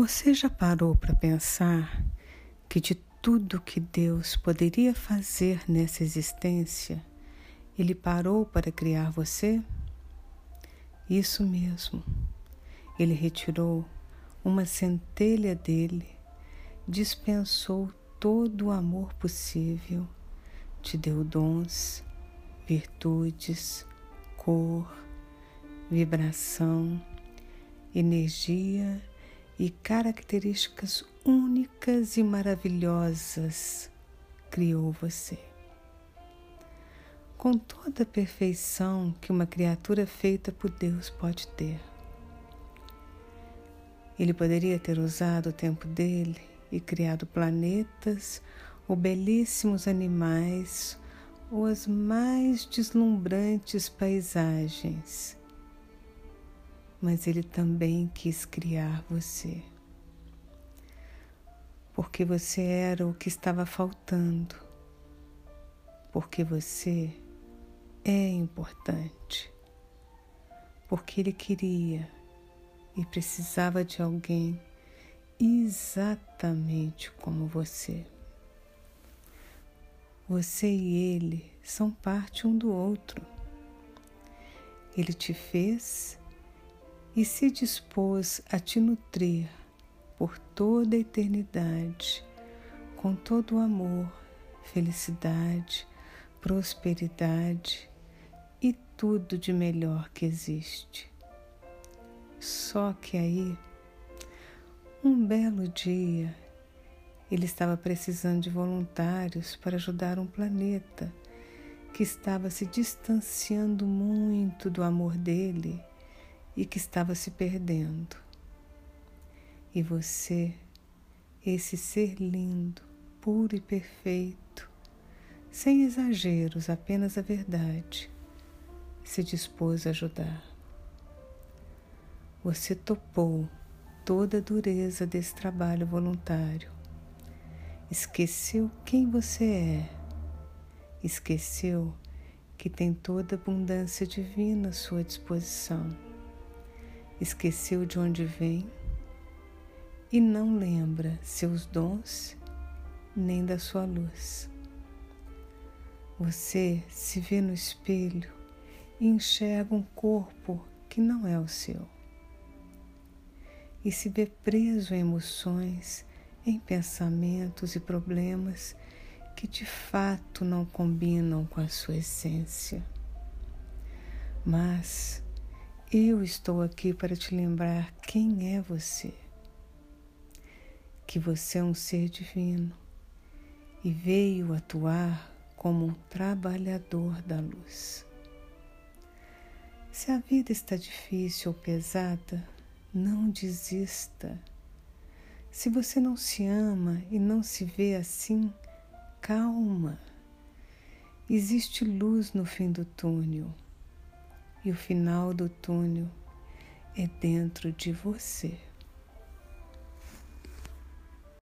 Você já parou para pensar que de tudo que Deus poderia fazer nessa existência, Ele parou para criar você? Isso mesmo. Ele retirou uma centelha dele, dispensou todo o amor possível, te deu dons, virtudes, cor, vibração, energia e características únicas e maravilhosas criou você. Com toda a perfeição que uma criatura feita por Deus pode ter. Ele poderia ter usado o tempo dele e criado planetas ou belíssimos animais ou as mais deslumbrantes paisagens mas Ele também quis criar você. Porque você era o que estava faltando. Porque você é importante. Porque Ele queria e precisava de alguém exatamente como você. Você e ele são parte um do outro. Ele te fez e se dispôs a te nutrir por toda a eternidade, com todo o amor, felicidade, prosperidade e tudo de melhor que existe. Só que aí, um belo dia, ele estava precisando de voluntários para ajudar um planeta que estava se distanciando muito do amor dele e que estava se perdendo. E você, esse ser lindo, puro e perfeito, sem exageros, apenas a verdade, se dispôs a ajudar. Você topou toda a dureza desse trabalho voluntário. Esqueceu quem você é. Esqueceu que tem toda a abundância divina à sua disposição esqueceu de onde vem e não lembra seus dons nem da sua luz. Você se vê no espelho e enxerga um corpo que não é o seu. E se vê preso em emoções, em pensamentos e problemas que de fato não combinam com a sua essência. Mas eu estou aqui para te lembrar quem é você. Que você é um ser divino e veio atuar como um trabalhador da luz. Se a vida está difícil ou pesada, não desista. Se você não se ama e não se vê assim, calma. Existe luz no fim do túnel e o final do túnel é dentro de você.